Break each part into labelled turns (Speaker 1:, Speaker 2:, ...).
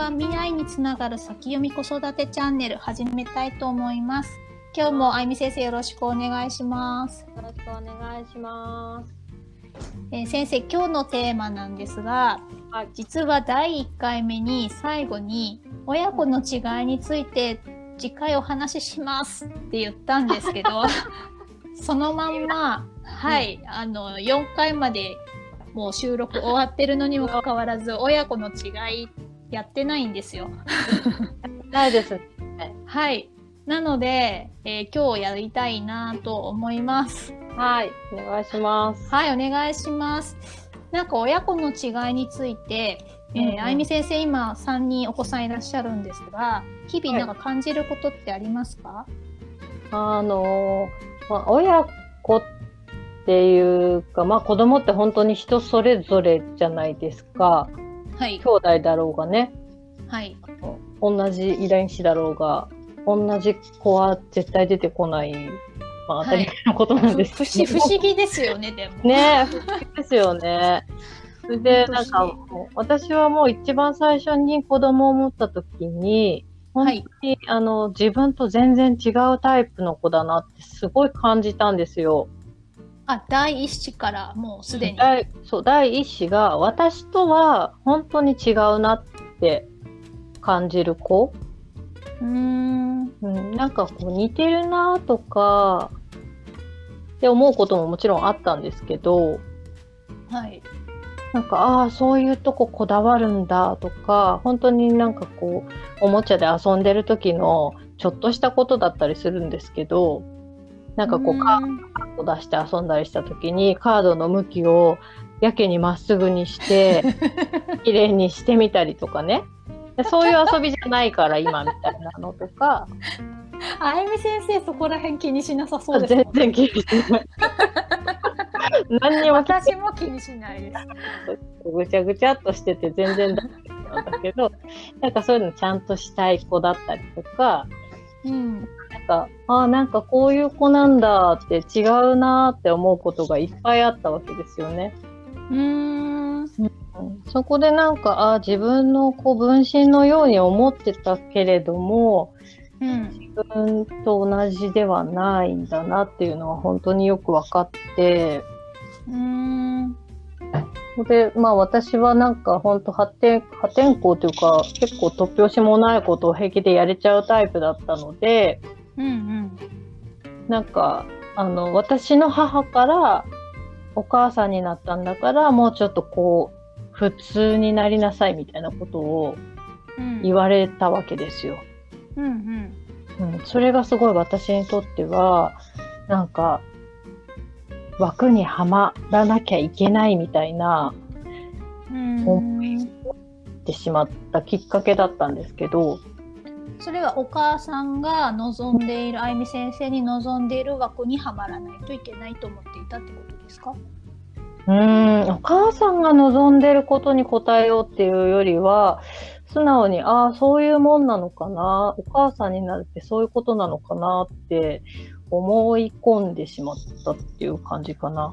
Speaker 1: は未来につながる先読み子育てチャンネル始めたいと思います。今日もあゆみ先生よろしくお願いします。
Speaker 2: よろしくお願いします。
Speaker 1: えー先生、今日のテーマなんですが、
Speaker 2: はい
Speaker 1: 実は第1回目に最後に親子の違いについて次回お話ししますって言ったんですけど、そのまんま、はい、あの、4回までもう収録終わってるのにもかかわらず、親子の違いやってないんですよ。
Speaker 2: ないです。
Speaker 1: はい。なので、えー今日やりたいなと思います。
Speaker 2: はい、お願いします。
Speaker 1: はい、お願いします。なんか親子の違いについて、えー
Speaker 2: うんうん
Speaker 1: あゆみ先生今3人お子さんいらっしゃるんですが、日々なんか感じることってありますか、
Speaker 2: あのー、まあ、親子っていうか、まあ子供って本当に人それぞれじゃないですか。
Speaker 1: はい
Speaker 2: 兄。弟だろうがね、
Speaker 1: はい。
Speaker 2: 同じ遺伝子だろうが、同じ子は絶対出てこない、まあ当たり前のことなんです
Speaker 1: 不思不思議ですよね、でも。
Speaker 2: ねえ、不思議ですよね。それで、なんか私はもう一番最初に子供を持った時に、本当に、あの、自分と全然違うタイプの子だなってすごい感じたんですよ。
Speaker 1: あ、第一子からもうすでに。
Speaker 2: 第そう、第一子が私とは本当に違うなって感じる子。
Speaker 1: うーん。
Speaker 2: うん、なんかこう似てるなとか、って思うことももちろんあったんですけど、
Speaker 1: はい。
Speaker 2: なんか、ああ、そういうとここだわるんだとか、本当になんかこう、おもちゃで遊んでる時のちょっとしたことだったりするんですけど、なんかこう、カー
Speaker 1: ー
Speaker 2: ドを出して遊んだりした時に、カードの向きをやけにまっすぐにして、綺麗にしてみたりとかね。でそういう遊びじゃないから今みたいなのとか、
Speaker 1: あゆみ先生そこら辺気にしなさそうですもん
Speaker 2: 全然気にしない。何にも
Speaker 1: 私も気にしないです。
Speaker 2: ぐちゃぐちゃっとしてて全然だけど、なんかそういうのちゃんとしたい子だったりとか、
Speaker 1: うん。
Speaker 2: か、ああ、なんかこういう子なんだって違うなーって思うことがいっぱいあったわけですよね。
Speaker 1: うーん
Speaker 2: そこでなんか、ああ、自分のこう分身のように思ってたけれども、
Speaker 1: うん。
Speaker 2: 自分と同じではないんだなっていうのは本当によく分かって、
Speaker 1: うーん。
Speaker 2: で、まあ私はなんか本当破天、破天荒というか結構突拍子もないことを平気でやれちゃうタイプだったので、
Speaker 1: うんうん。
Speaker 2: なんか、あの、私の母からお母さんになったんだからもうちょっとこう、普通になりなさいみたいなことを
Speaker 1: うん
Speaker 2: 言われたわけですよ。
Speaker 1: うんうん。
Speaker 2: うん、それがすごい私にとっては、なんか、枠にはまらなきゃいけないみたいな、
Speaker 1: うん
Speaker 2: 思いってしまったきっかけだったんですけど、
Speaker 1: それはお母さんが望んでいる、あゆみ先生に望んでいる枠にはまらないといけないと思っていたってことですか？
Speaker 2: うーん、お母さんが望んでることに応えようっていうよりは、素直に、ああ、そういうもんなのかな、お母さんになるってそういうことなのかなって思い込んでしまったっていう感じかな。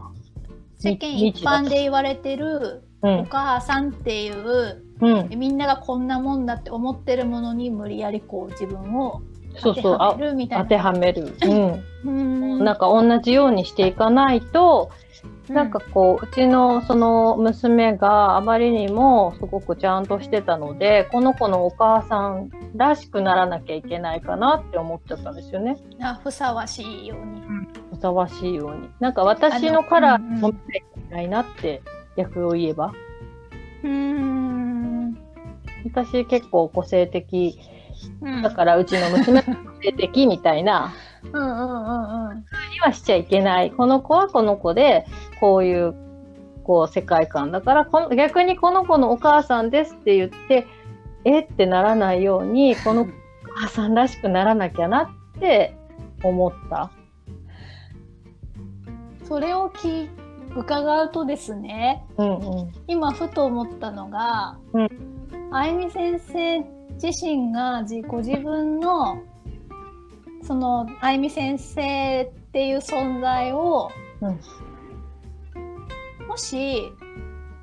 Speaker 1: 世間一般で言われてるお
Speaker 2: うん、
Speaker 1: 母さんっていう、
Speaker 2: うん、
Speaker 1: みんながこんなもんだって思ってるものに無理やりこう自分を当て
Speaker 2: そうそう、あ
Speaker 1: はめるみたいな。
Speaker 2: 当てはめる。うん。
Speaker 1: うーん
Speaker 2: なんか同じようにしていかないと、なんかこう、うちのその娘があまりにもすごくちゃんとしてたので、この子のお母さんらしくならなきゃいけないかなって思っちゃったんですよね。
Speaker 1: うんあふさわしいように。
Speaker 2: ふさわしいように。なんか私のカラー
Speaker 1: あのうんうん
Speaker 2: に染めなきゃいけないなって逆を言えば。
Speaker 1: うーん
Speaker 2: 私結構個性的
Speaker 1: うん
Speaker 2: だからうちの娘も個性的みたいな、
Speaker 1: うんうんうんうん
Speaker 2: にはしちゃいけない。この子はこの子で、こういう、こう、世界観だからこの、逆にこの子のお母さんですって言って、えってならないように、このお母さんらしくならなきゃなって思った。
Speaker 1: それを聞伺うとですね
Speaker 2: うんうん。
Speaker 1: 今ふと思ったのが、
Speaker 2: うん
Speaker 1: あゆみ先生自身が自ご自分のそのあゆみ先生っていう存在を
Speaker 2: うん
Speaker 1: もし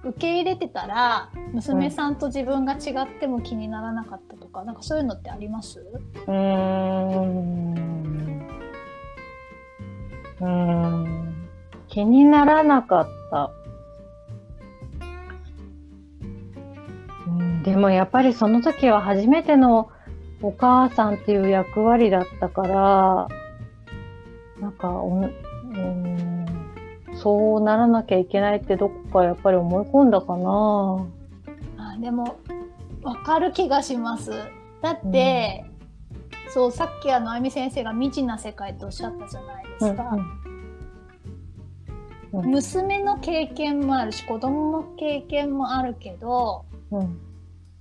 Speaker 1: 受け入れてたら娘さんと自分が違っても気にならなかったとか、なんかそういうのってあります？
Speaker 2: うーん。うーん。気にならなかった。でもやっぱりその時は初めてのお母さんっていう役割だったから、なんかお、うん、そうならなきゃいけないってどこかやっぱり思い込んだかな。
Speaker 1: あでもわかる気がします。だって、そうさっきあのあゆみ先生が未知な世界っておっしゃったじゃないですか、
Speaker 2: うん。
Speaker 1: 娘の経験もあるし子供の経験もあるけど
Speaker 2: うん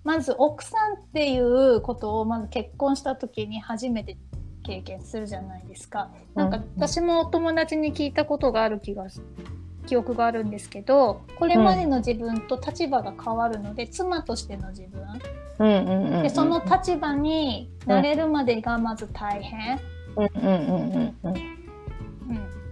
Speaker 1: まず奥さんっていうことをまず結婚した時に初めて経験するじゃないですか。なんか
Speaker 2: うん
Speaker 1: 私もお友達に聞いたことがある気がす記憶があるんですけどこれまでの自分と立場が変わるので、妻としての自分。
Speaker 2: うんうんうんうん
Speaker 1: でその立場になれるまでがまず大変、
Speaker 2: うん。うんうんうんうん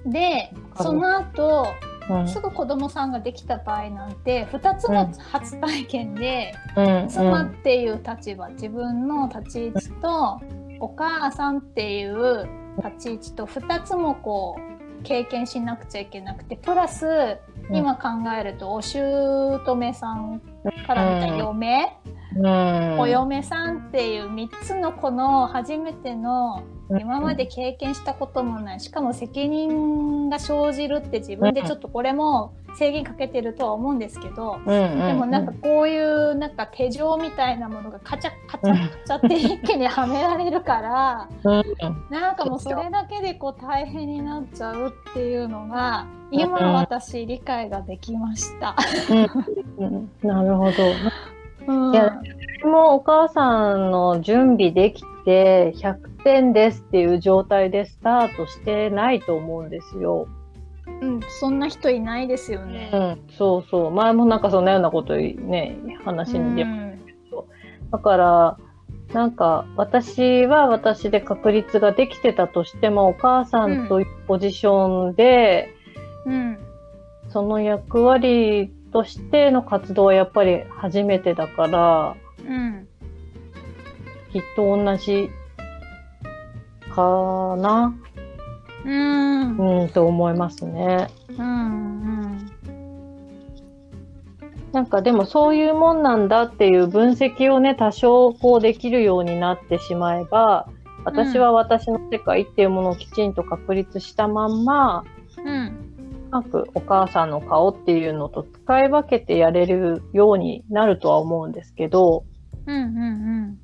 Speaker 1: うん。でその後
Speaker 2: うん
Speaker 1: すぐ子供さんができた場合なんて2つの初体験で、
Speaker 2: うん。
Speaker 1: 妻っていう立場自分の立ち位置とお母さんっていう立ち位置と2つもこう経験しなくちゃいけなくてプラス
Speaker 2: うん。
Speaker 1: 今考えるとお姑さんから見た嫁、
Speaker 2: うん。
Speaker 1: お嫁さんっていう3つのこの初めての今まで経験したこともない。しかも責任が生じるって自分でちょっとこれも制限かけてるとは思うんですけど、
Speaker 2: うんうん
Speaker 1: でもなんかこういうなんか手錠みたいなものがカチャカチャカチャって一気にはめられるから
Speaker 2: うん。
Speaker 1: なんかもうそれだけでこう大変になっちゃうっていうのが今私理解ができました。
Speaker 2: うん。なるほど。
Speaker 1: うん
Speaker 2: いやもうお母さんの準備できて100点ですっていう状態でスタートしてないと思うんですよ。
Speaker 1: うん、そんな人いないですよ
Speaker 2: う
Speaker 1: ね。
Speaker 2: ん、そうそう。前もなんかそんなようなことね、話に出ま
Speaker 1: うん
Speaker 2: だから、なんか私は私で確立ができてたとしても、お母さんというポジションで、
Speaker 1: うん
Speaker 2: その役割としての活動はやっぱり初めてだから、
Speaker 1: うん
Speaker 2: きっと同じかな、
Speaker 1: うん。
Speaker 2: うん、と思いますね。
Speaker 1: うん
Speaker 2: なんかでもそういうもんなんだっていう分析をね、多少こうできるようになってしまえば、私は私の世界っていうものをきちんと確立したまんま、
Speaker 1: うん。
Speaker 2: うまくお母さんの顔っていうのと使い分けてやれるようになるとは思うんですけど、
Speaker 1: うんうん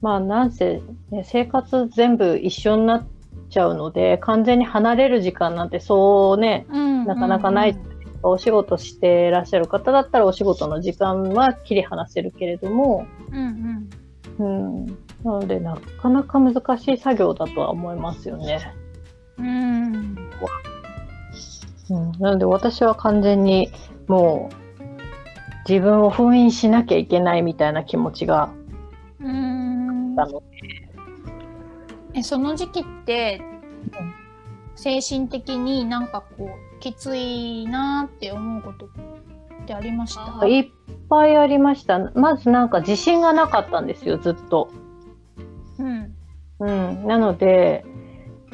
Speaker 2: まあなんせ、ね、生活全部一緒になっちゃうので、完全に離れる時間なんてそうね、
Speaker 1: うん
Speaker 2: なかなかないお仕事してらっしゃる方だったらお仕事の時間は切り離せるけれども、
Speaker 1: うんうん
Speaker 2: うん。なので、なかなか難しい作業だとは思いますよね。
Speaker 1: うん
Speaker 2: うん。なので、私は完全にもう、自分を封印しなきゃいけないみたいな気持ちが
Speaker 1: うんえその時期って精神的になんかこうきついなって思うことってありました？
Speaker 2: いっぱいありました。まずなんか自信がなかったんですよ、ずっと。
Speaker 1: うん
Speaker 2: うん。なので、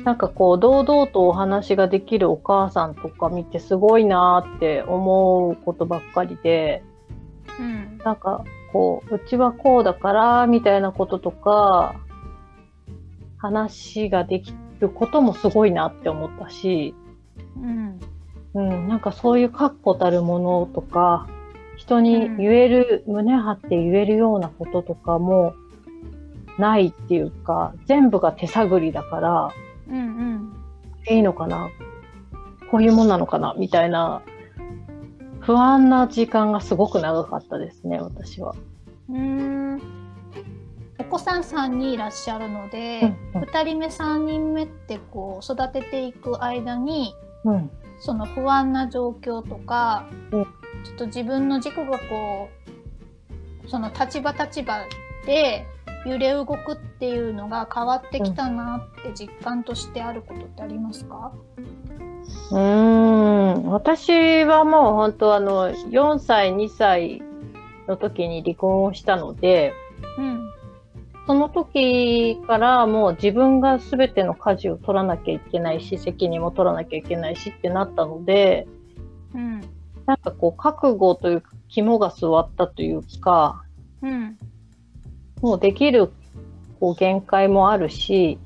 Speaker 2: なんかこう、堂々とお話ができるお母さんとか見てすごいなーって思うことばっかりで、
Speaker 1: うん。
Speaker 2: なんかこう、うちはこうだから、みたいなこととか、話ができることもすごいなって思ったし、
Speaker 1: うん。
Speaker 2: うん、なんかそういう確固たるものとか、人に言える、胸張って言えるようなこととかもないっていうか、全部が手探りだから、
Speaker 1: うん
Speaker 2: いいのかな。こういうもんなのかな。みたいな、不安な時間がすごく長かったですね、私は。
Speaker 1: うん。うんお子さん3人いらっしゃるので、
Speaker 2: うんうん。
Speaker 1: 2人目3人目ってこう育てていく間に
Speaker 2: うん。
Speaker 1: その不安な状況とか、
Speaker 2: うん。
Speaker 1: ちょっと自分の軸がこうその立場立場で揺れ動くっていうのが変わってきたなって実感としてあることってありますか、
Speaker 2: うーん私はもう本当あの4歳2歳の時に離婚をしたので
Speaker 1: うん。
Speaker 2: その時からもう自分が全ての舵を取らなきゃいけないし責任も取らなきゃいけないしってなったので
Speaker 1: うん。
Speaker 2: なんかこう覚悟というか肝が据わったというか
Speaker 1: うん。
Speaker 2: もうできるこう限界もあるし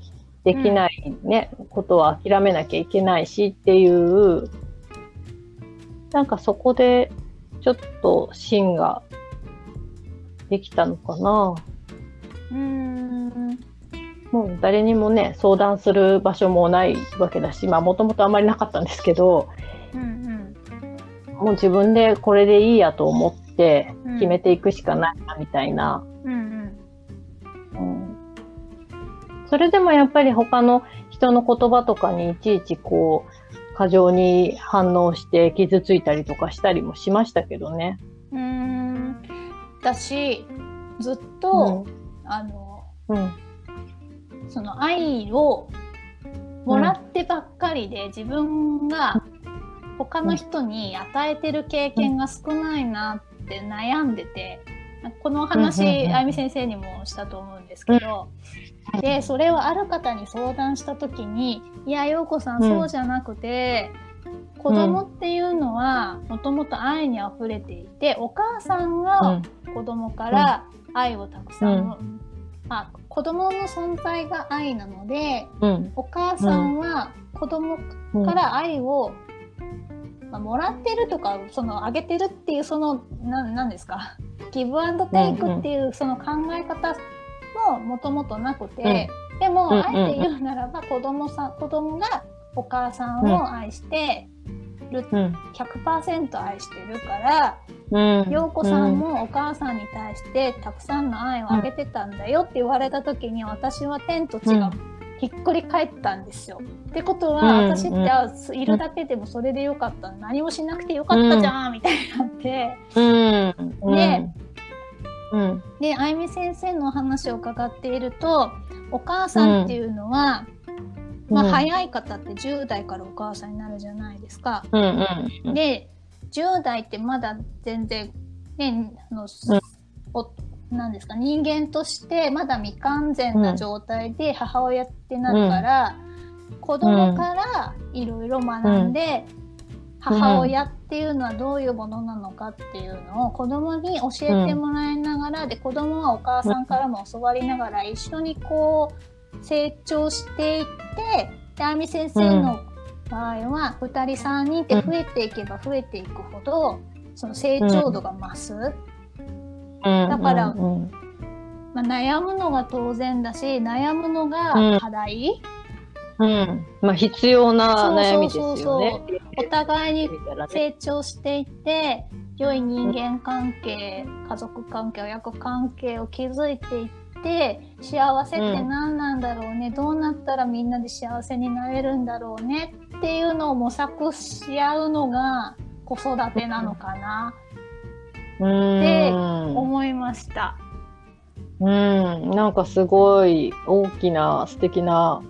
Speaker 2: できないね、ことは諦めなきゃいけないしっていうなんかそこでちょっと芯ができたのかな。
Speaker 1: うん。
Speaker 2: もう誰にもね相談する場所もないわけだしまあもともとあまりなかったんですけど
Speaker 1: うん。
Speaker 2: もう自分でこれでいいやと思って
Speaker 1: うん
Speaker 2: 決めていくしかないなみたいな。
Speaker 1: うん。
Speaker 2: うんそれでもやっぱり他の人の言葉とかにいちいちこう過剰に反応して傷ついたりとかしたりもしましたけどね。
Speaker 1: うん。私、ずっと、あの、
Speaker 2: うん。
Speaker 1: その愛をもらってばっかりで、自分が他の人に与えてる経験が少ないなって悩んでて、この話、
Speaker 2: うんうんうん
Speaker 1: あゆみ先生にもしたと思うんですけど、で、それをある方に相談した時に、いや、ようこさん、
Speaker 2: うん。
Speaker 1: そうじゃなくて、子供っていうのはもともと愛に溢れていて、お母さん
Speaker 2: う
Speaker 1: が
Speaker 2: ん。
Speaker 1: 子供から愛をたくさん、
Speaker 2: う
Speaker 1: あ子供の存在が愛なので
Speaker 2: うん。
Speaker 1: お母さんは子供
Speaker 2: うん。
Speaker 1: から愛を、まあ、もらってるとかそのあげてるっていうそのななんですか？ギブアンドテイクっていうその考え方ももともとなくて、でも、
Speaker 2: うん
Speaker 1: あえて言うならば子供さん子供がお母さんを愛してる、
Speaker 2: うん。
Speaker 1: 100%愛してるから、
Speaker 2: うん。
Speaker 1: 陽子さんもお母さんに対してたくさんの愛をあげてたんだよって言われた時に私は天と地がひっくり返ったんですよ。ってことは
Speaker 2: うん
Speaker 1: 私ってあいるだけでもそれでよかった。何もしなくてよかったじゃんみたいになって。
Speaker 2: うん。
Speaker 1: ね
Speaker 2: うん。
Speaker 1: であゆみ先生のお話を伺っているとお母さんっていうのは、まあ、早い方って10代からお母さんになるじゃないですか。
Speaker 2: うんうん
Speaker 1: で10代ってまだ全然ねあの、おなんですか人間としてまだ未完全な状態で母親ってなるから、子供からいろいろ学んで、母親っていうのはどういうものなのかっていうのを子供に教えてもらいながら、で子供はお母さんからも教わりながら一緒にこう成長していってであみ先生の場合は2人3人って増えていけば増えていくほどその成長度が増す、だから
Speaker 2: うん。
Speaker 1: まあ、悩むのが当然だし悩むのが課題、
Speaker 2: うん。まあ必要な悩みです
Speaker 1: そうそう
Speaker 2: よね。
Speaker 1: お互いに成長していって良い人間関係家族関係親子関係を築いていって幸せって何なんだろうね、どうなったらみんなで幸せになれるんだろうねっていうのを模索し合うのが子育てなのかな？で
Speaker 2: うん。
Speaker 1: 思いました。
Speaker 2: うん、なんかすごい大きな素敵な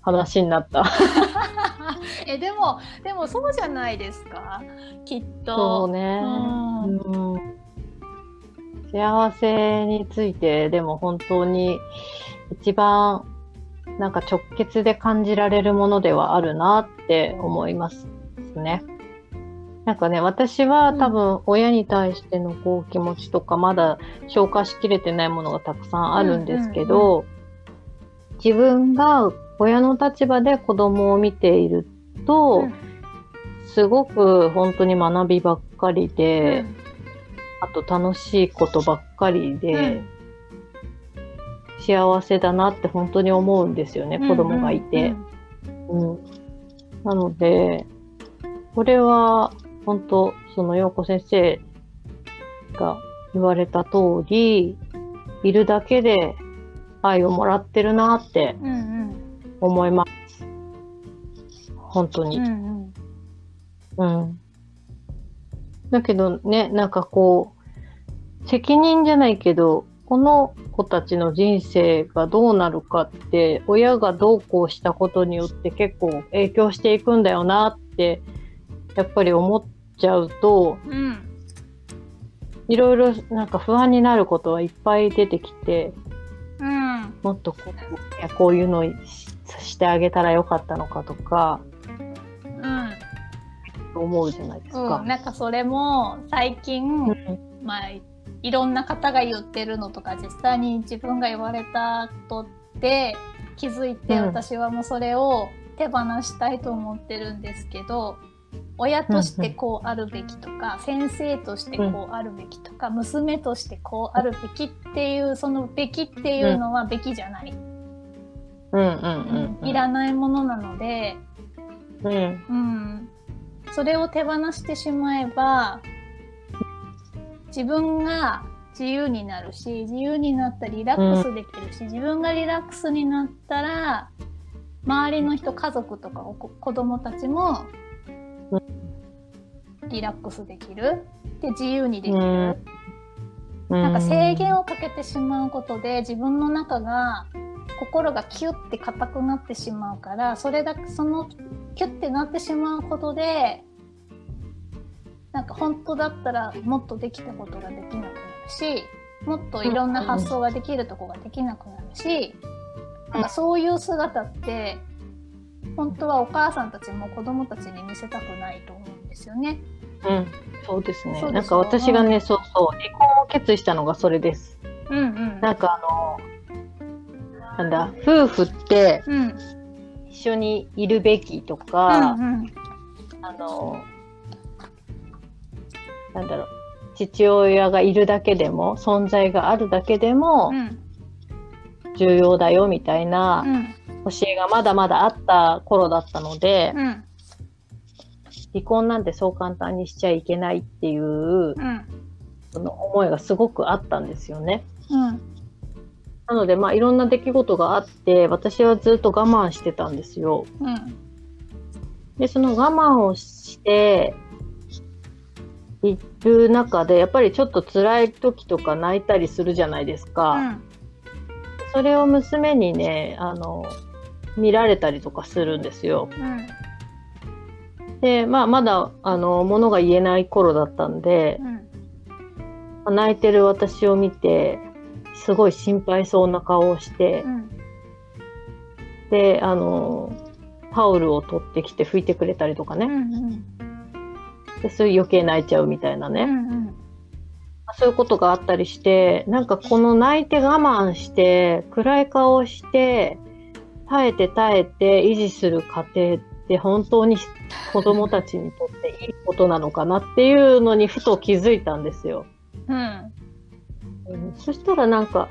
Speaker 2: 話になった。
Speaker 1: えでもでもそうじゃないですかきっ
Speaker 2: そ
Speaker 1: と。
Speaker 2: うね。
Speaker 1: うん
Speaker 2: うん幸せについてでも本当に一番なんか直結で感じられるものではあるなって思いますね。なんかね、私は多分親に対してのこう気持ちとかまだ消化しきれてないものがたくさんあるんですけど、自分が親の立場で子供を見ていると、
Speaker 1: うん
Speaker 2: すごく本当に学びばっかり
Speaker 1: う
Speaker 2: で、
Speaker 1: ん。
Speaker 2: あと楽しいことばっかりで、
Speaker 1: うん。
Speaker 2: 幸せだなって本当に思うんですよね、子供がいて。
Speaker 1: うん。
Speaker 2: うん。なので、これは本当、その陽子先生が言われた通り、いるだけで愛をもらってるなって
Speaker 1: うんうん
Speaker 2: 思います。本当に。
Speaker 1: うんうん
Speaker 2: うん。だけどね、なんかこう、責任じゃないけど、この子たちの人生がどうなるかって、親がどうこうしたことによって結構影響していくんだよなっってやっぱり思っちゃうと
Speaker 1: うん
Speaker 2: いろいろなんか不安になることはいっぱい出てきて
Speaker 1: うん
Speaker 2: もっとこうこういうのししてあげたらよかったのかとか
Speaker 1: うん。
Speaker 2: 思うじゃないですか。
Speaker 1: うん、。なんかそれも最近、
Speaker 2: うん。
Speaker 1: まあいろんな方が言ってるのとか実際に自分が言われたことで気づいて、
Speaker 2: うん。
Speaker 1: 私はもうそれを手放したいと思ってるんですけど親としてこうあるべきとか、先生としてこうあるべきとか、娘としてこうあるべきっていうそのべきっていうのはべきじゃない、
Speaker 2: うんうんうんうん。
Speaker 1: いらないものなので、
Speaker 2: うん。
Speaker 1: うん、それを手放してしまえば自分が自由になるし自由になったらリラックスできるし、自分がリラックスになったら周りの人家族とか子供たちもリラックスできる。で自由にできる、
Speaker 2: うん。
Speaker 1: なんか制限をかけてしまうことで自分の中が心がキュッて硬くなってしまうからそれだけそのキュッてなってしまうことでなんか本当だったらもっとできたことができなくなるしもっといろんな発想ができるとこができなくなるし、なんかそういう姿って本当はお母さんたちも子供たちに見せたくないと思うんですよね。
Speaker 2: うん、そうですねなんか私がね、そうそう、離婚を決意したのがそれです。
Speaker 1: うんうん。
Speaker 2: なんかあの、なんだ、夫婦って
Speaker 1: うん。
Speaker 2: 一緒にいるべきと
Speaker 1: う
Speaker 2: か、
Speaker 1: んうん。
Speaker 2: あの、なんだろう、父親がいるだけでも、存在があるだけでも
Speaker 1: うん
Speaker 2: 重要だよみたいな
Speaker 1: うん
Speaker 2: 教えがまだまだあった頃だったので、
Speaker 1: うん
Speaker 2: 離婚なんてそう簡単にしちゃいけないっていう
Speaker 1: うん。
Speaker 2: その思いがすごくあったんですよね。
Speaker 1: うん
Speaker 2: なので、まあ、いろんな出来事があって、私はずっと我慢してたんですよ。
Speaker 1: うん
Speaker 2: で、その我慢をしている中で、やっぱりちょっと辛い時とか泣いたりするじゃないですか。
Speaker 1: うん
Speaker 2: それを娘にね、あの、見られたりとかするんですよ。
Speaker 1: うん
Speaker 2: で、まあ、まだ、あの、物が言えない頃だったんで
Speaker 1: う、ん
Speaker 2: 泣いてる私を見て、すごい心配そうな顔をして
Speaker 1: う、ん
Speaker 2: で、あの、タオルを取ってきて拭いてくれたりとかね。
Speaker 1: うんうん
Speaker 2: で、そういう余計泣いちゃうみたいなね。
Speaker 1: うんうん
Speaker 2: そういうことがあったりして、なんかこの泣いて我慢して、暗い顔をして、耐えて耐えて維持する過程って本当に子供たちにとっていいことなのかなっていうのにふと気づいたんですよ。
Speaker 1: うん
Speaker 2: うん。そしたらなんか、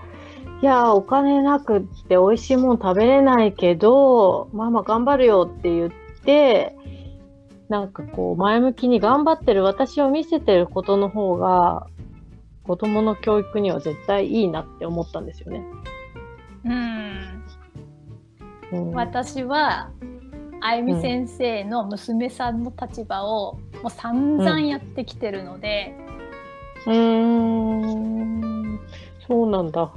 Speaker 2: いやーお金なくって美味しいもん食べれないけど、ママ頑張るよって言って、なんかこう前向きに頑張ってる私を見せてることの方が、子供の教育には絶対いいなって思ったんですよね。
Speaker 1: うん。
Speaker 2: うん、
Speaker 1: 私はあゆみ先生の娘さんの立場をもう散々やってきてるので、
Speaker 2: うーん、そうなんだ。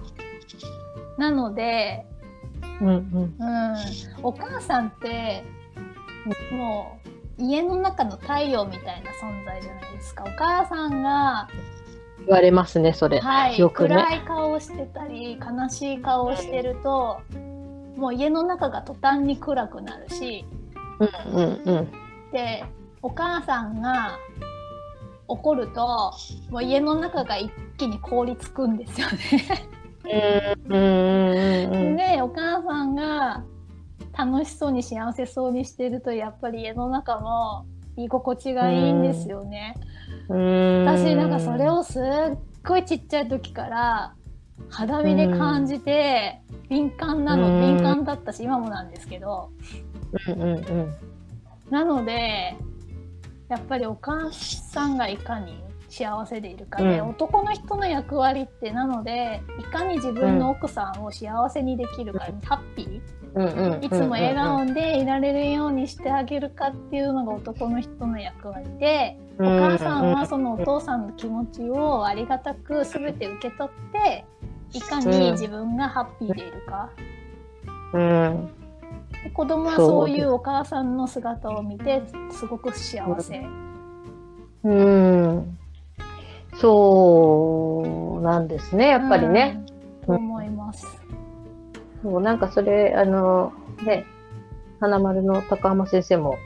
Speaker 1: なので、
Speaker 2: うんうん。
Speaker 1: うん、お母さんってもう家の中の太陽みたいな存在じゃないですか。お母さんが、
Speaker 2: 言われますね、それ。
Speaker 1: はい、
Speaker 2: よくね。
Speaker 1: 暗い顔をしてたり悲しい顔をしてるともう家の中が途端に暗くなるし
Speaker 2: うんうんうん。
Speaker 1: でお母さんが怒るともう家の中が一気に凍りつくんですよね。でお母さんが楽しそうに幸せそうにしてるとやっぱり家の中も居心地がいいんですよね。
Speaker 2: うん。
Speaker 1: 私なんかそれをすっごいちっちゃい時から肌身で感じて敏感なの、
Speaker 2: うん。
Speaker 1: 敏感だったし今もなんですけど。なのでやっぱりお母さんがいかに幸せでいるかで、
Speaker 2: うん。
Speaker 1: 男の人の役割ってなのでいかに自分の奥さんを幸せにできるか、ハッピー
Speaker 2: うんうんうん
Speaker 1: いつも笑顔でいられるようにしてあげるかっていうのが男の人の役割で、お母さんはそのお父さんの気持ちをありがたく全て受け取っていかに自分がハッピーでいるか。
Speaker 2: うん。
Speaker 1: で子供はそういうお母さんの姿を見てすごく幸せ。
Speaker 2: うん。そうなんですね、やっぱりね。
Speaker 1: うん。と思います。
Speaker 2: もうなんかそれ、あの、ね、花丸の高浜先生も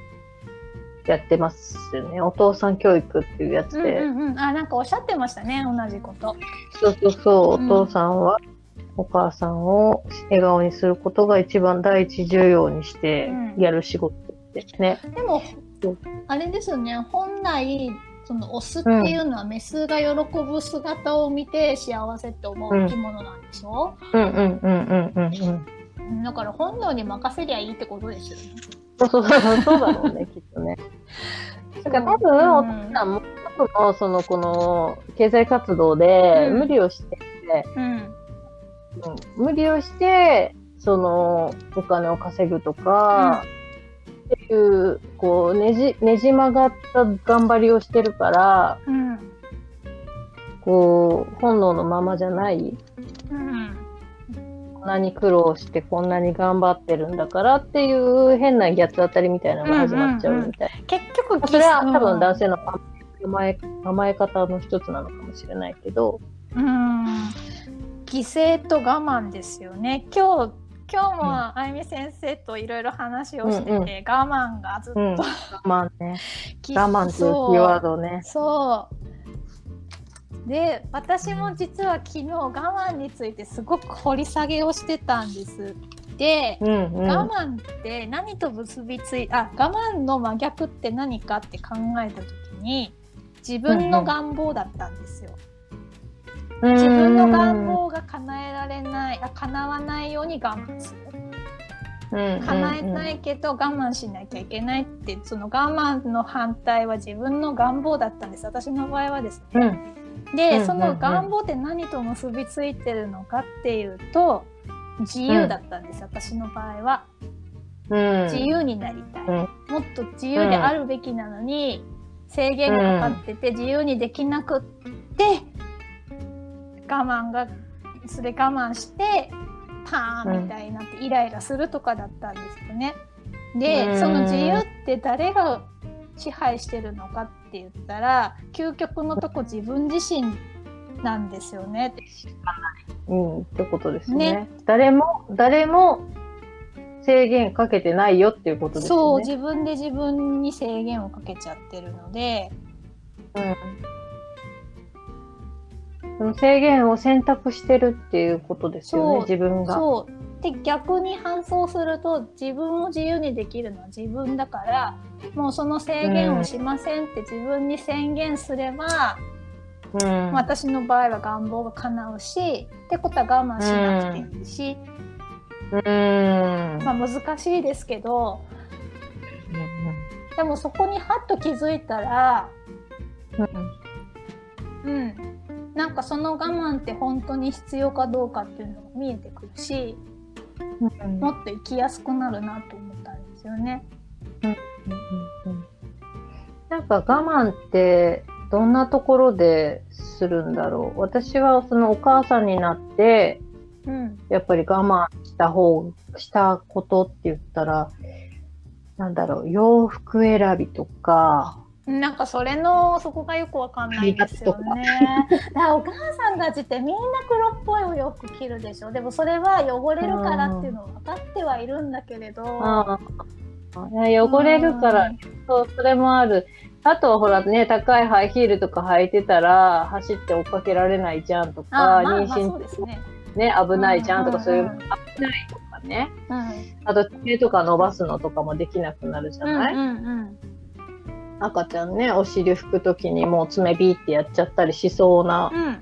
Speaker 2: やってますよね。お父さん教育っていうやつ
Speaker 1: うん
Speaker 2: で。
Speaker 1: うんうん。あ、なんかおっしゃってましたね、同じこと。
Speaker 2: そうそうそう、
Speaker 1: うん
Speaker 2: お父さんはお母さんを笑顔にすることが一番第一重要にして
Speaker 1: うん
Speaker 2: やる仕事ですね。
Speaker 1: でも
Speaker 2: そう、
Speaker 1: あれですよね、本来、そのオスっていうのはメスが喜ぶ姿を見て幸せって思う生き物なんでしょ、
Speaker 2: うんうんうんうんうんうん。
Speaker 1: うんだから本能に任せりゃいいってことですよね。
Speaker 2: そうそうそう、そうだろうね、きっとね。だから多分、お
Speaker 1: うん
Speaker 2: 父さんも、の、その、この、経済活動で、
Speaker 1: うん
Speaker 2: 無理をして、
Speaker 1: うん。
Speaker 2: うん無理をして、その、お金を稼ぐとか、っていう、こう、ねじ、ねじ曲がった頑張りをしてるから、
Speaker 1: うん。
Speaker 2: こう、本能のままじゃない、
Speaker 1: うん。
Speaker 2: こんなに苦労して、こんなに頑張ってるんだからっていう変な八つ当たりみたいなのが始まっちゃうみたいな。
Speaker 1: 結局、
Speaker 2: それは多分男
Speaker 1: 性。
Speaker 2: 性の甘え甘え方の一つなのかもしれないけど、
Speaker 1: うん。犠牲と我慢ですよね。今日、今日もあゆみ先生といろいろ話をしてて、
Speaker 2: うんうん
Speaker 1: 我慢がずっと、
Speaker 2: うん、我慢ね。
Speaker 1: き
Speaker 2: 我慢っていうキーワードね。
Speaker 1: そう。で、私も実は昨日我慢についてすごく掘り下げをしてたんです。で、
Speaker 2: うんうん。
Speaker 1: 我慢って何と結びついあ我慢の真逆って何かって考えた時に自分の願望だったんですよ。自分の願望が叶えられないあ叶わないように我慢する。叶えたいけど我慢しなきゃいけないってその我慢の反対は自分の願望だったんです私の場合はです
Speaker 2: うん。う
Speaker 1: ね。
Speaker 2: ん。
Speaker 1: で、
Speaker 2: うんうん
Speaker 1: その願望って何と結びついてるのかっていうと自由だったんです、私の場合は。
Speaker 2: うん。
Speaker 1: 自由になりたい。
Speaker 2: うん
Speaker 1: もっと自由であるべきなのに、制限がかかってて自由にできなくって我慢がそれ我慢してパーンみたいになってイライラするとかだったんですよね。で、
Speaker 2: うん
Speaker 1: その自由って誰が支配してるのかって言ったら究極のとこ自分自身なんですよね。
Speaker 2: うん。ってことですね。
Speaker 1: ね
Speaker 2: 誰も、誰も制限かけてないよっていうことです
Speaker 1: そう。自分で自分に制限をかけちゃってるので。
Speaker 2: うん。その制限を選択してるっていうことですよね、自分が。
Speaker 1: そうで逆に反走すると自分を自由にできるのは自分だからもうその制限をしませんって自分に宣言すれば、
Speaker 2: うん。
Speaker 1: 私の場合は願望が叶うしってことは我慢しなくていいし、
Speaker 2: うん。
Speaker 1: まあ、難しいですけどでもそこにハッと気づいたらうんなんかその我慢って本当に必要かどうかっていうのが見えてくるし
Speaker 2: うん。
Speaker 1: もっと生きやすくなるなと思ったんですよね。
Speaker 2: なんか我慢ってどんなところでするんだろう？私はそのお母さんになって
Speaker 1: うん。
Speaker 2: やっぱり我慢した方したことって言ったらなんだろう？洋服選びとか
Speaker 1: なんかそれのそこがよくわかんないんですよね。だお母さんたちってみんな黒っぽいお洋服着るでしょ。でもそれは汚れるからっていうのは分かってはいるんだけれど。
Speaker 2: 汚れるからそうそれもあるあとはほらね高いハイヒールとか履いてたら走って追っかけられないじゃんとか妊娠
Speaker 1: ですね。
Speaker 2: ね危ないじゃんとか、そういう
Speaker 1: うんうんうん
Speaker 2: 危ないとかね
Speaker 1: うん。
Speaker 2: あと爪とか伸ばすのとかもできなくなるじゃない、
Speaker 1: うんうん
Speaker 2: 赤ちゃんね、お尻拭くときにもう爪ビーってやっちゃったりしそうな
Speaker 1: うん。うん。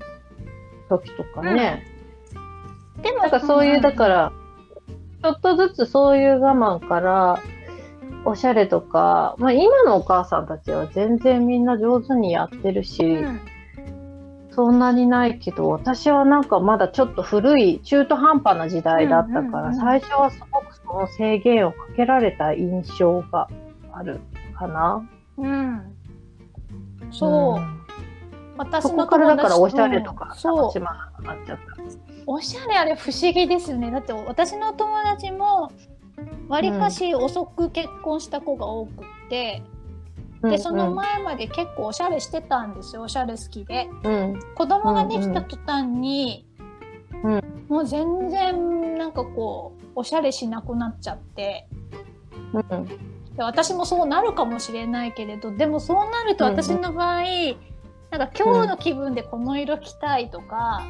Speaker 2: 時とかね。
Speaker 1: でも
Speaker 2: なんかそういう、だから、ちょっとずつそういう我慢から、おしゃれとか、まあ今のお母さんたちは全然みんな上手にやってるし、
Speaker 1: うん
Speaker 2: そんなにないけど、私はなんかまだちょっと古い、中途半端な時代だったから、
Speaker 1: うんうんうん
Speaker 2: 最初はすごくその制限をかけられた印象があるかな。
Speaker 1: うん。そう。
Speaker 2: ん。
Speaker 1: 私の
Speaker 2: そこからだからおしゃれとか
Speaker 1: うんそう。おしゃれあれ不思議ですよね。だって私の友達もわりかし遅く結婚した子が多くって、でその前まで結構おしゃれしてたんですよ。おしゃれ好きで。
Speaker 2: うん、
Speaker 1: 子供ができた途端に、
Speaker 2: うん。
Speaker 1: もう全然なんかこうおしゃれしなくなっちゃって。
Speaker 2: うん、
Speaker 1: で私もそうなるかもしれないけれどでもそうなると私の場合、なんか今日の気分でこの色着たいとか、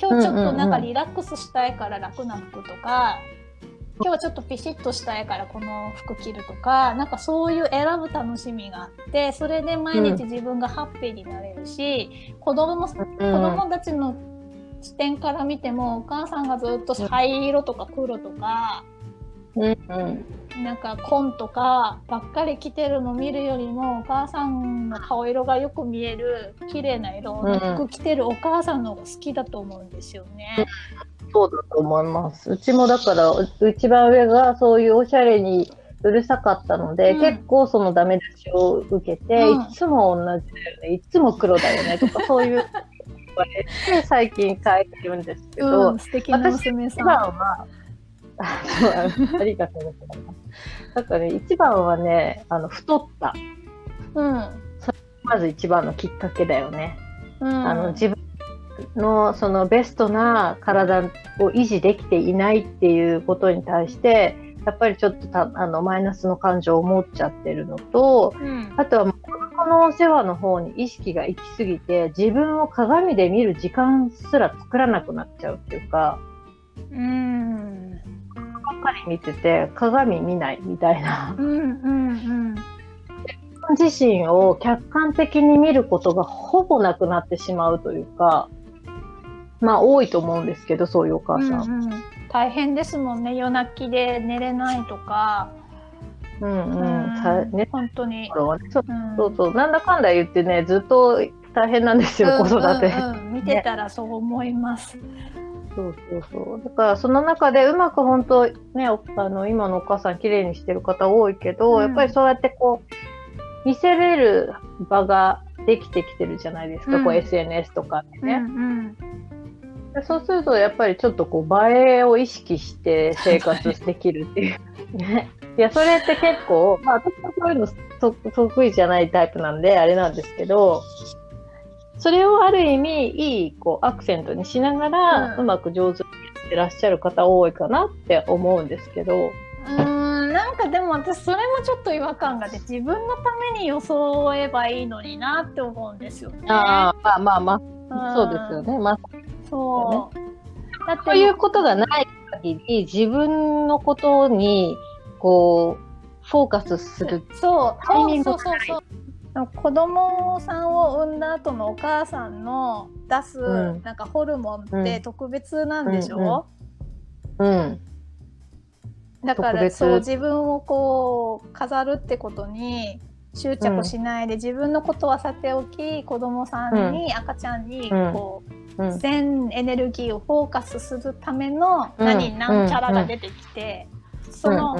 Speaker 1: 今日ちょっとなんかリラックスしたいから楽な服とか、今日はちょっとピシッとしたいからこの服着るとかなんかそういう選ぶ楽しみがあってそれで毎日自分がハッピーになれるし、子供も子供たちの視点から見てもお母さんがずっと灰色とか黒とか、
Speaker 2: うん、うん、
Speaker 1: なんか紺とかばっかり着てるの見るよりもお母さんの顔色がよく見える綺麗な色の服着てるお母さんの方が好きだと思うんですよね。
Speaker 2: そうだと思います。うちもだから、う一番上がそういうおしゃれにうるさかったので、
Speaker 1: うん
Speaker 2: 結構そのダメ出しを受けて、
Speaker 1: うん
Speaker 2: いつも同じだよね、いつも黒だよねとか、そういう言われて、最近変えてるんですけど、
Speaker 1: うん、素敵な娘さ
Speaker 2: 一番
Speaker 1: ん。
Speaker 2: は、ありがとうございます。だからね、一番はね、あの太った。
Speaker 1: うん。
Speaker 2: まず一番のきっかけだよね。
Speaker 1: うん、
Speaker 2: あの自分のそのベストな体を維持できていないっていうことに対してやっぱりちょっとたあのマイナスの感情を持っちゃってるのと
Speaker 1: うん、
Speaker 2: あとはもう子供のお世話の方に意識が行き過ぎて自分を鏡で見る時間すら作らなくなっちゃうっていうか
Speaker 1: うん、
Speaker 2: ばっかり見てて鏡見ないみたいな
Speaker 1: うん、うん、
Speaker 2: 自身を客観的に見ることがほぼなくなってしまうというかまあ多いと思うんですけどそういうお母
Speaker 1: うん、
Speaker 2: さん。
Speaker 1: うん。大変ですもんね。夜泣きで寝れないとか。
Speaker 2: うんうん、
Speaker 1: う
Speaker 2: ね、
Speaker 1: 本当に。
Speaker 2: そう
Speaker 1: うん
Speaker 2: そうそう、なんだかんだ言ってね、ずっと大変なんですよ、子育て。
Speaker 1: うんうんうん見てたらそう思います。
Speaker 2: そうそうそう。だから、その中でうまく本当、ね、おあの、今のお母さん綺麗にしてる方多いけど、
Speaker 1: うん
Speaker 2: やっぱりそうやってこう、見せれる場ができてきてるじゃないですか、
Speaker 1: うん
Speaker 2: こう SNS とかで
Speaker 1: うん
Speaker 2: ね、
Speaker 1: うん
Speaker 2: でそうすると、やっぱりちょっとこう、映えを意識して生活できるっていう。ね。いや、それって結構、まあ、私はそういうのと得意じゃないタイプなんで、あれなんですけど、それをある意味、いい、こう、アクセントにしながら、
Speaker 1: う
Speaker 2: うんまく上手にやってらっしゃる方多いかなって思うんですけど、
Speaker 1: うーんなんかでも私それもちょっと違和感があって自分のために装えばいいのになって思うんですよね。
Speaker 2: ああ、まあまあま
Speaker 1: うん
Speaker 2: あ、そうですよね。まあ、
Speaker 1: そう。だって
Speaker 2: そういうことがない限り、自分のことに、こう、フォーカスする。
Speaker 1: そう
Speaker 2: タイミング
Speaker 1: そうそうそうそう子供さんを産んだ後のお母さんの出す、
Speaker 2: うん。
Speaker 1: なんかホルモンって特別なんでしょ、
Speaker 2: うんうん。うん。
Speaker 1: だからそう自分をこう飾るってことに執着しないで、自分のことはさておき子供さんに、赤ちゃんに
Speaker 2: うん。
Speaker 1: こう、
Speaker 2: うん。
Speaker 1: 全エネルギーをフォーカスするための
Speaker 2: うん。
Speaker 1: 何、なんちゃらが出てきて、その、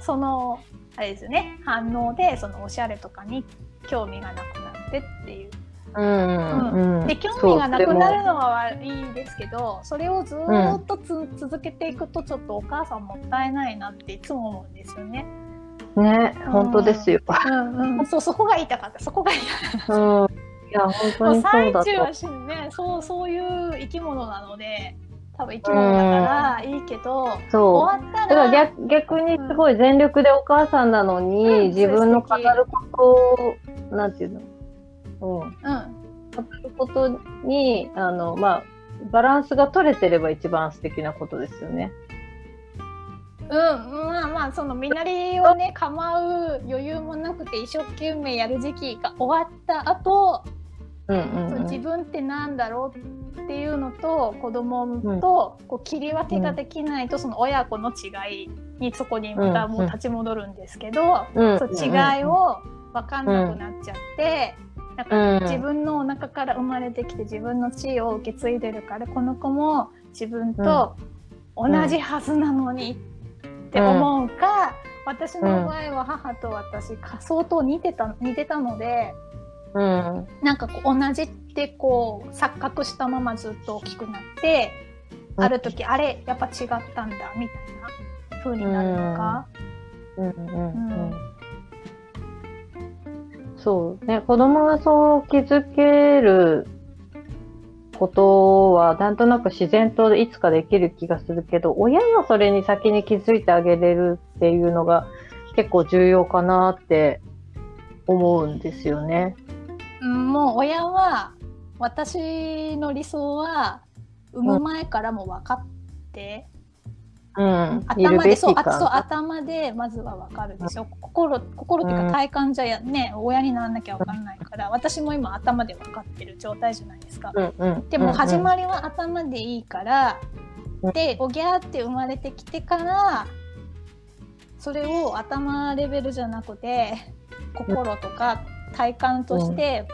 Speaker 1: そのあれですよね反応でそのおしゃれとかに興味がなくなってっていう。
Speaker 2: うんうんうん
Speaker 1: で興味がなくなるのはいいですけどそれをずーっとつ、続けていくとちょっとお母さんもったいないなっていつも思うんですよね。
Speaker 2: そうね、本当ですよ。
Speaker 1: うんうん、そうそこが言いたかったそこが言いたかった。
Speaker 2: うん。いや、本当にそうだと。
Speaker 1: 最中はしねそうそういう生き物なので多分生き物だからいいけど、
Speaker 2: そう。
Speaker 1: 終わった
Speaker 2: だから
Speaker 1: ら
Speaker 2: 逆逆にすごい全力でお母さんなのに、
Speaker 1: うん
Speaker 2: 自分の飾ることを、なんていうの？うん。
Speaker 1: うん
Speaker 2: 飾ることに、あの、まあ、バランスが取れてれば一番素敵なことですよね。
Speaker 1: うん、まあまあその身なりをね構う余裕もなくて一生懸命やる時期が終わった後、
Speaker 2: うんうん、うん。
Speaker 1: 自分ってなんだろうっていうのと子供とこう切り分けができないと、その親子の違いにそこにまたもう立ち戻るんですけど、
Speaker 2: うん
Speaker 1: そう違いを分かんなくなっちゃって。なん
Speaker 2: うん。
Speaker 1: か自分のお腹から生まれてきて自分の地位を受け継いでるからこの子も自分と同じはずなのにって思うか、私の場合は母と私か相当似てた似てたので
Speaker 2: うん。
Speaker 1: なんかこう同じってこう錯覚したままずっと大きくなって、
Speaker 2: うん。
Speaker 1: ある時あれやっぱ違ったんだみたいな風になるのか？
Speaker 2: うん。うん。そうね、子供がそう気づけることは、なん。となく自然といつかできる気がするけど、親がそれに先に気づいてあげれるっていうのが結構重要かなって思うん。ですよね。
Speaker 1: うん、もう親は私の理想は産む前からも分かって、
Speaker 2: うん。
Speaker 1: 頭でそう頭でまずは分かるでしょ心心っていうか体感じゃやね、親にならなきゃ分かんないから私も今頭で分かってる状態じゃないですか。
Speaker 2: うんうん。
Speaker 1: でも始
Speaker 2: り、
Speaker 1: まりは頭でいいから、
Speaker 2: うん
Speaker 1: でおぎゃーって生まれてきてからそれを頭レベルじゃなくて心とか体感として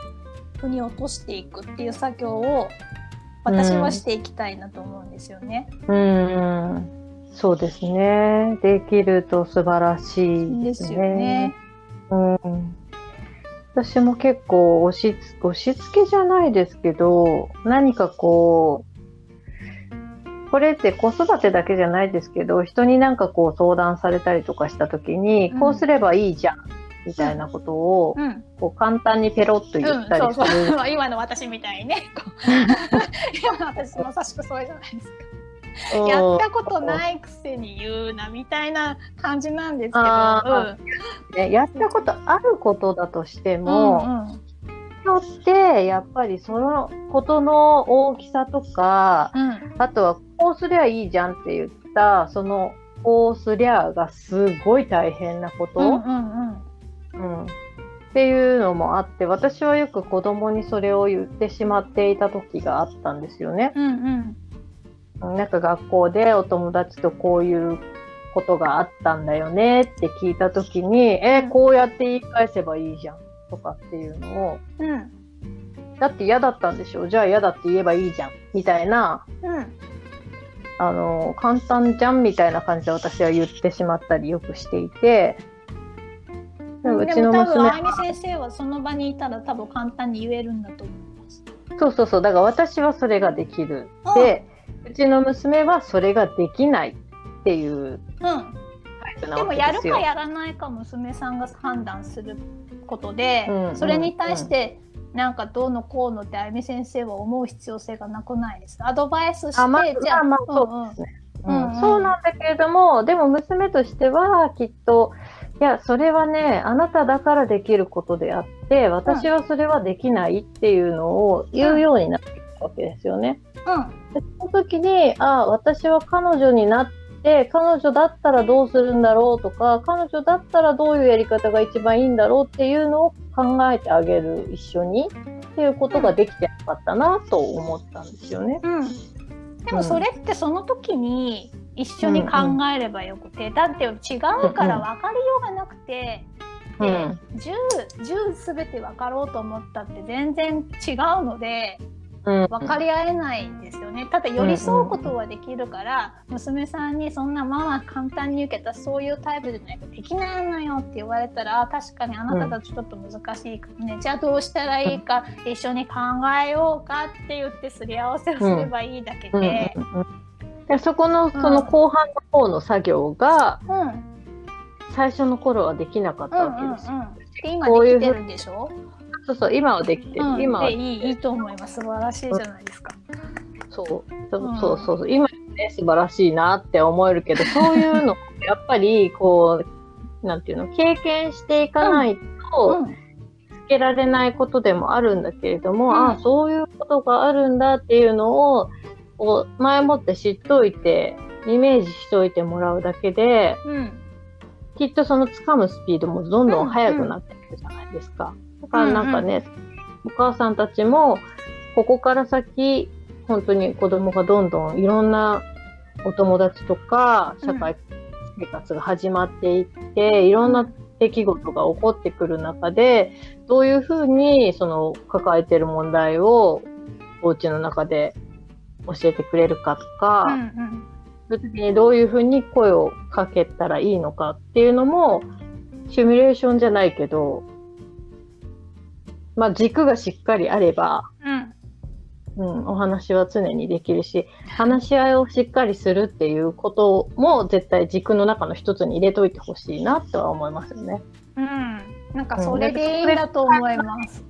Speaker 1: 腑に落としていくっていう作業を私はしていきたいなと思うんですよね。
Speaker 2: うんうん。そうですね。できると素晴らしい
Speaker 1: で
Speaker 2: ですす
Speaker 1: よね
Speaker 2: ね。。うん。私も結構押しつ、押し付けじゃないですけど、何かこう、これって子育てだけじゃないですけど、人になんかこう相談されたりとかした時に、
Speaker 1: うん
Speaker 2: こうすればいいじゃん、みたいなことを、
Speaker 1: うん、
Speaker 2: こう簡単にペロッと言
Speaker 1: うん、
Speaker 2: った
Speaker 1: そう
Speaker 2: りする。
Speaker 1: そう 今の私みたいにね。今の私まさしくそれじゃないですか。
Speaker 2: う。ん
Speaker 1: やったことないくせに言うなみたいな感じなんですけど、
Speaker 2: あねやったことあることだとして
Speaker 1: うん、
Speaker 2: も、
Speaker 1: うんうん
Speaker 2: によって、やっぱりそのことの大きさとか、
Speaker 1: うん。
Speaker 2: あとはこうすりゃいいじゃんって言った、そのこうすりゃがすごい大変なこと、
Speaker 1: うんうんうん
Speaker 2: うん。っていうのもあって、私はよく子供にそれを言ってしまっていた時があったんですよね。
Speaker 1: うんうん
Speaker 2: なんか学校でお友達とこういうことがあったんだよねって聞いた時に、え
Speaker 1: うん。
Speaker 2: こうやって言い返せばいいじゃんとかっていうのを、
Speaker 1: うん。
Speaker 2: だって嫌だったんでしょ？じゃあ嫌だって言えばいいじゃんみたいな、
Speaker 1: うん。
Speaker 2: あの、簡単じゃんみたいな感じで私は言ってしまったりよくしていて、うちの
Speaker 1: でも多分
Speaker 2: 娘
Speaker 1: あゆみ先生はその場にいたら多分簡単に言えるんだと思います。
Speaker 2: そうそうそう、だから私はそれができる。で、うちの娘はそれができないっていう
Speaker 1: うん、
Speaker 2: タイプな
Speaker 1: で
Speaker 2: わけですよ。
Speaker 1: もやるかやらないか娘さんが判断することで、
Speaker 2: うん
Speaker 1: それに対してなんかどうのこうのってあゆみ先生は思う必要性がなくないです。アドバイスして、
Speaker 2: あまず
Speaker 1: じゃあ、
Speaker 2: まあ。
Speaker 1: うんうん
Speaker 2: そうなんだけれども、でも娘としてはきっと、いや、それはね、あなただからできることであって、私はそれはできないっていうのを言うようになっていくわけですよね。でその時に、あ私は彼女になって、彼女だったらどうするんだろうとか、彼女だったらどういうやり方が一番いいんだろうっていうのを考えてあげる、一緒に。っていうことができてなかったなと思ったんですよね。
Speaker 1: うんうんでもそれってその時に一緒に考えればよくて、だって違うから分かりようがなくて、で
Speaker 2: うん。
Speaker 1: 10, 10全て分かろうと思ったって全然違うので
Speaker 2: うん。
Speaker 1: 分かり合えないんですよね。ただ寄り添うことはできるから、娘さんにそんなママ簡単に受けたそういうタイプじゃないとできないのよって言われたらあ確かにあなたたちちょっと難しいからね、じゃあどうしたらいいか一緒に考えようかって言ってすり合わせをすればいいだけ
Speaker 2: うん。
Speaker 1: で。
Speaker 2: うん。うんでそこの、その後半の方の作業が、
Speaker 1: うん。うん
Speaker 2: 最初の頃はできなかったわけですよ。
Speaker 1: うんで今
Speaker 2: こういう
Speaker 1: できてるんでしょ？
Speaker 2: そうそう、今はできてる。
Speaker 1: うん、
Speaker 2: 今は
Speaker 1: でいいいいと思います。素晴らしいじゃないですか。
Speaker 2: そう。そう
Speaker 1: うん。
Speaker 2: そうそうそう。今ね素晴らしいなって思えるけどそういうの やっぱりこうなんていうの？経験していかないと
Speaker 1: うん。
Speaker 2: つけられないことでもあるんだけれども、
Speaker 1: うん。
Speaker 2: ああそういうことがあるんだっていうのをこう前もって知っといてイメージしといてもらうだけで
Speaker 1: うん
Speaker 2: きっとその掴むスピードもどんどん速くなっていくじゃないですか。だからなんかね、お母さんたちも、ここから先、本当に子供がどんどんいろんなお友達とか、社会生活が始まっていって、いろんな出来事が起こってくる中で、どういうふうにその抱えてる問題をお家の中で教えてくれるかとか、
Speaker 1: うんうん
Speaker 2: にどういうふうに声をかけたらいいのかっていうのも、シミュレーションじゃないけど、まあ軸がしっかりあれば、
Speaker 1: うん
Speaker 2: うん、お話は常にできるし、話し合いをしっかりするっていうことも絶対軸の中の一つに入れといてほしいなとは思いますよね。
Speaker 1: うん。なんかそれでいいんだと思います。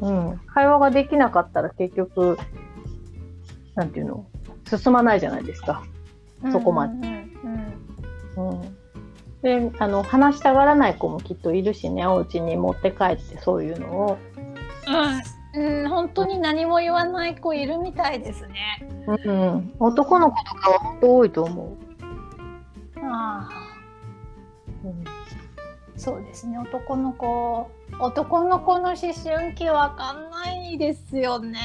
Speaker 2: うん。会話ができなかったら結局、なんていうの、進まないじゃないですか。そこまで
Speaker 1: うんうん。
Speaker 2: で、あの、話したがらない子もきっといるしね、お家に持って帰ってそういうのを。
Speaker 1: うん、うん、本当に何も言わない子いるみたいですね。
Speaker 2: うん。男の子とかは本当多いと思
Speaker 1: ああ、
Speaker 2: う。うん
Speaker 1: そうですね。男の子、男の子の思春期わかんないですよね。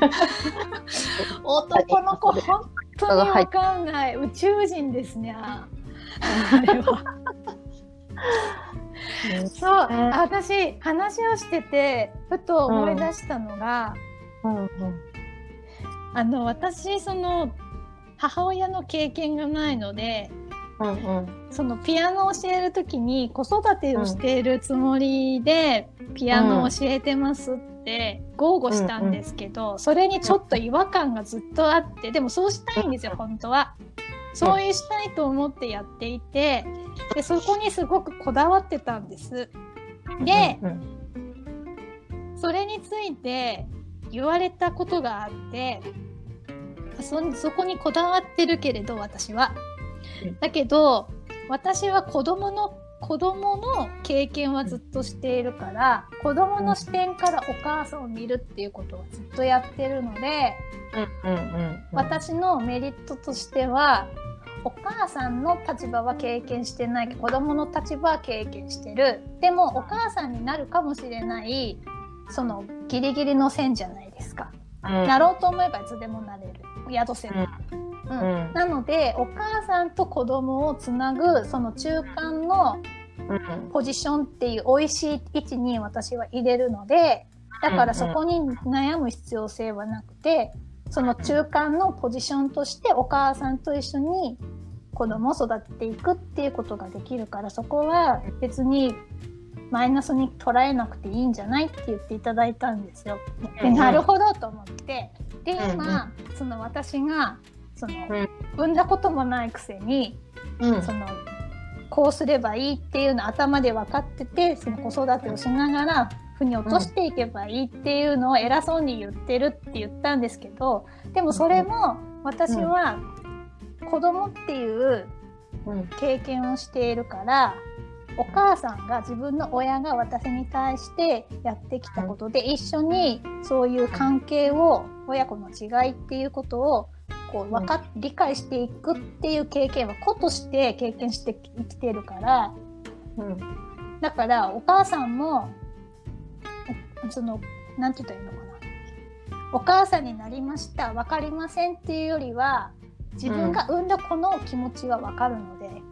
Speaker 1: 男の子本当にわかんない。宇宙人ですね。あれは。そう、私話をしててふと思い出したのが、
Speaker 2: うんうん
Speaker 1: あの私その母親の経験がないので
Speaker 2: うんうん
Speaker 1: そのピアノを教える時に子育てをしているつもりで、ピアノを教えてますって豪語したんですけど、それにちょっと違和感がずっとあってでもそうしたいんですよ本当は。そういうしたいと思ってやっていてでそこにすごくこだわってたんです。で、
Speaker 2: うん
Speaker 1: それについて言われたことがあってそそこにこだわってるけれど私は
Speaker 2: うん。
Speaker 1: だけど私は子供の子供の経験はずっとしているから子供の視点からお母さんを見るっていうことをずっとやってるので
Speaker 2: うんうんうん
Speaker 1: 私のメリットとしてはお母さんの立場は経験してないけど子供の立場は経験してる。でもお母さんになるかもしれないそのギリギリの線じゃないですか、
Speaker 2: うん。
Speaker 1: なろうと思えばいつでもなれる宿せる、うん。
Speaker 2: うん。
Speaker 1: なのでお母さんと子供をつなぐその中間の
Speaker 2: うん。
Speaker 1: ポジションっていう美味しい位置に私は入れるのでだからそこに悩む必要性はなくてその中間のポジションとしてお母さんと一緒に子供を育てていくっていうことができるからそこは別にマイナスに捉えなくていいんじゃないって言っていただいたんですよ。でなるほどと思って。で今、その私がその、
Speaker 2: うん。
Speaker 1: 産んだこともないくせに
Speaker 2: うん。
Speaker 1: そのこうすればいいっていうの頭で分かっててその子育てをしながら腑に落としていけばいいっていうのを偉そうに言ってるって言ったんですけどでもそれも私は子供っていう
Speaker 2: うん。
Speaker 1: 経験をしているからお母さんが自分の親が私に対してやってきたことで一緒にそういう関係を親子の違いっていうことをこう分かっ理解していくっていう経験は子として経験して生きてるから
Speaker 2: うん
Speaker 1: だからお母さんもおそのなんて言ったらいいのかなお母さんになりました分かりませんっていうよりは自分が産んだ子の気持ちは分かるので。
Speaker 2: うん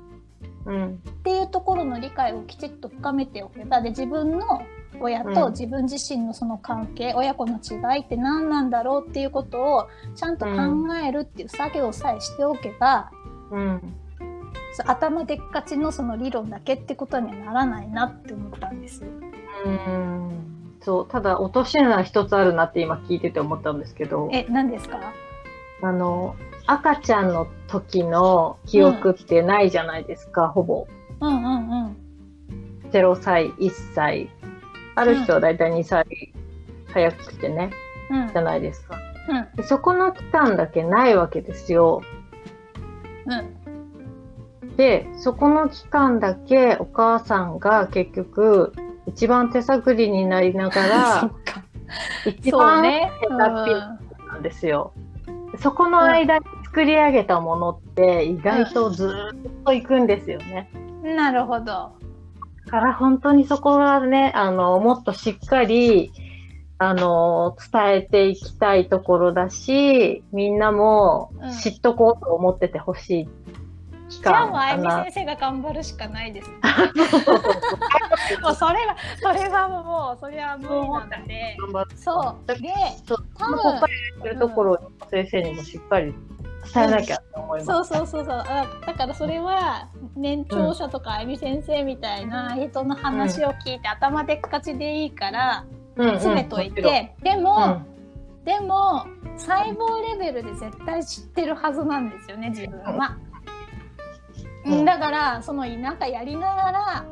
Speaker 1: っていうところの理解をきちっと深めておけばで自分の親
Speaker 2: うん。
Speaker 1: と自分自身のその関係、親子の違いって何なんだろうっていうことをちゃんと考えるっていう作業さえしておけば、
Speaker 2: うん。
Speaker 1: 頭でっかちのその理論だけってことにはならないなって思ったんです。
Speaker 2: うん。そう、ただ落とし穴一つあるなって今聞いてて思ったんですけど、
Speaker 1: え何ですか？
Speaker 2: あの、赤ちゃんの時の記憶ってないじゃないですか、ほぼ。
Speaker 1: うんうんうん
Speaker 2: 0歳、1歳。ある人はだいたい2歳早くてね、
Speaker 1: うん
Speaker 2: じゃないですか。
Speaker 1: うん
Speaker 2: でそこの期間だけないわけですよ。
Speaker 1: うん
Speaker 2: で、そこの期間だけお母さんが結局、一番手探りになりなが
Speaker 1: そ
Speaker 2: ら一番
Speaker 1: ね。
Speaker 2: 下手っぴなんですよ。そこの間に作り上げたものって意外とずーっといくんですよね。
Speaker 1: うんなるほど。
Speaker 2: だから本当にそこはね、あの、もっとしっかり、あの、伝えていきたいところだし、みんなも
Speaker 1: うん
Speaker 2: 知っとこうと思っててほしい期
Speaker 1: じゃあ
Speaker 2: 間かな。
Speaker 1: もうあゆみ先生が頑張るしかないです。もうそれはそれはもうそれは無理なので。そう。で、多分
Speaker 2: そのこっからやってるところを先生にもしっかり伝えなきゃと思います。
Speaker 1: そうそうそうそう。あだからそれは年長者とかあゆみ先生みたいな人の話を聞いて、頭でっかちでいいから詰めといて、でも、
Speaker 2: うん。
Speaker 1: でも細胞レベルで絶対知ってるはずなんですよね自分は。
Speaker 2: うん。
Speaker 1: だからそのなんかやりながら、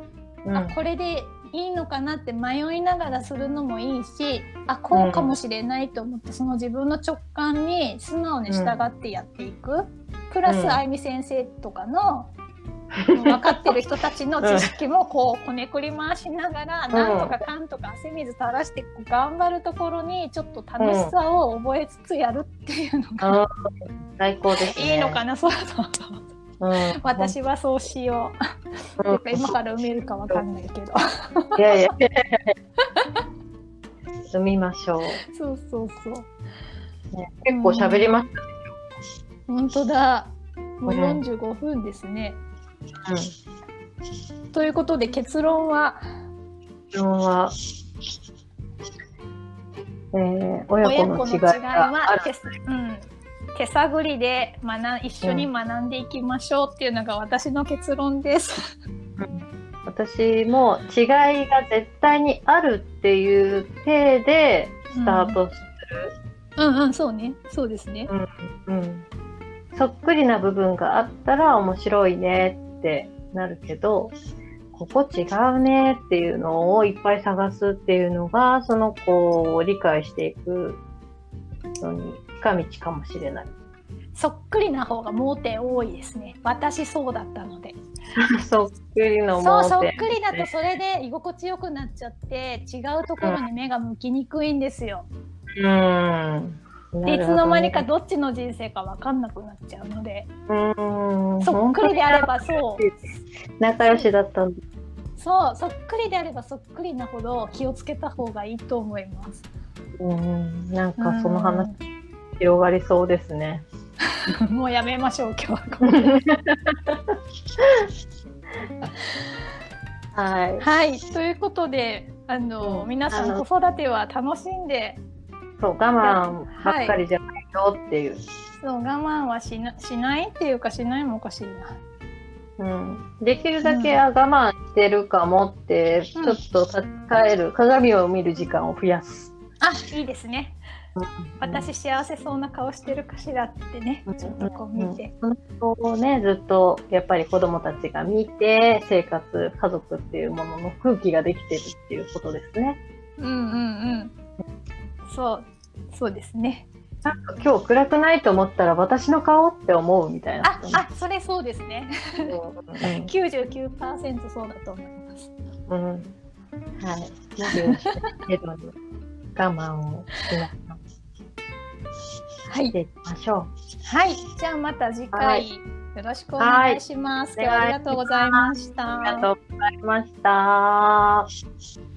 Speaker 2: うん。
Speaker 1: あこれでいいのかなって迷いながらするのもいいしあこうかもしれないと思って、その自分の直感に素直に従ってやっていく、プラ
Speaker 2: うん。
Speaker 1: スあゆみ先生とかの 分かってる人たちの知識もこうこねくり回しながら、
Speaker 2: ん。
Speaker 1: なんとかかんとか汗水垂らして頑張るところにちょっと楽しさを覚えつつやるっていうのが、
Speaker 2: 最高ですね。
Speaker 1: いいのかなそうそうそう。
Speaker 2: うん、
Speaker 1: 私はそうしよう。か今から埋めるかわかんないけど。
Speaker 2: いやいや。住みましょう。
Speaker 1: そうそうそう。
Speaker 2: ね結構喋りまし
Speaker 1: 本当だ。もう
Speaker 2: うん
Speaker 1: 45分ですね。
Speaker 2: た。うん。
Speaker 1: ということで結論は？
Speaker 2: 質問は、えー、親子の違いがある。
Speaker 1: うん、手探りで学一緒に学んでいきましょうっていうのが私の結論です。
Speaker 2: 私も違いが絶対にあるっていう体でスタートす
Speaker 1: うんうんそうねそうですね。
Speaker 2: る。うん。うん。そっくりな部分があったら面白いねってなるけど、ここ違うねっていうのをいっぱい探すっていうのが、その子を理解していくのに近道かもしれない。
Speaker 1: そっくりな方が盲点多いですね。私そうだったので。
Speaker 2: そっくりの
Speaker 1: そうそっ
Speaker 2: 盲点。
Speaker 1: くりだとそれで居心地よくなっちゃって違うところに目が向きにくいんですよ。
Speaker 2: うん。
Speaker 1: でいつの間にかどっちの人生か分かんなくなっちゃうので、
Speaker 2: うん。
Speaker 1: そっくりであればそう
Speaker 2: 仲良しだったんだ。
Speaker 1: そうそっくりであればそっくりなほど気をつけた方がいいと思います。
Speaker 2: うん。なんかその話広がりそうですね。
Speaker 1: う んもうやめましょう今日は。
Speaker 2: はい。
Speaker 1: はいということであの、
Speaker 2: うん
Speaker 1: 皆さん子育ては楽しんで
Speaker 2: そう、我慢ばっかりじゃないよっていう。
Speaker 1: そう我慢はしなしないっていうかしないもおかしいな。
Speaker 2: うん。できるだけ、あ我慢してるかもって、ち
Speaker 1: うん
Speaker 2: ょっと立ち返る、鏡を見る時間を増やす。
Speaker 1: あいいですね。私幸せそうな顔してるかしらってね、
Speaker 2: うん
Speaker 1: ちょっとこう見て。
Speaker 2: うん、そのをね、ずっとやっぱり子供たちが見て、生活、家族っていうものの空気ができてるっていうことですね。
Speaker 1: うんうんうん。そう、そうですね。
Speaker 2: なんか今日暗くないと思ったら私の顔って思うみたいな
Speaker 1: あ。あ、それそうですね。99%そうだと思います。
Speaker 2: うん。うん。はい。我慢をしな。していきましょ
Speaker 1: はい。じゃあまた次回、
Speaker 2: はい
Speaker 1: よろしくお願いします。
Speaker 2: はい
Speaker 1: 今日はありがとうございました。
Speaker 2: う。ありがとうございました。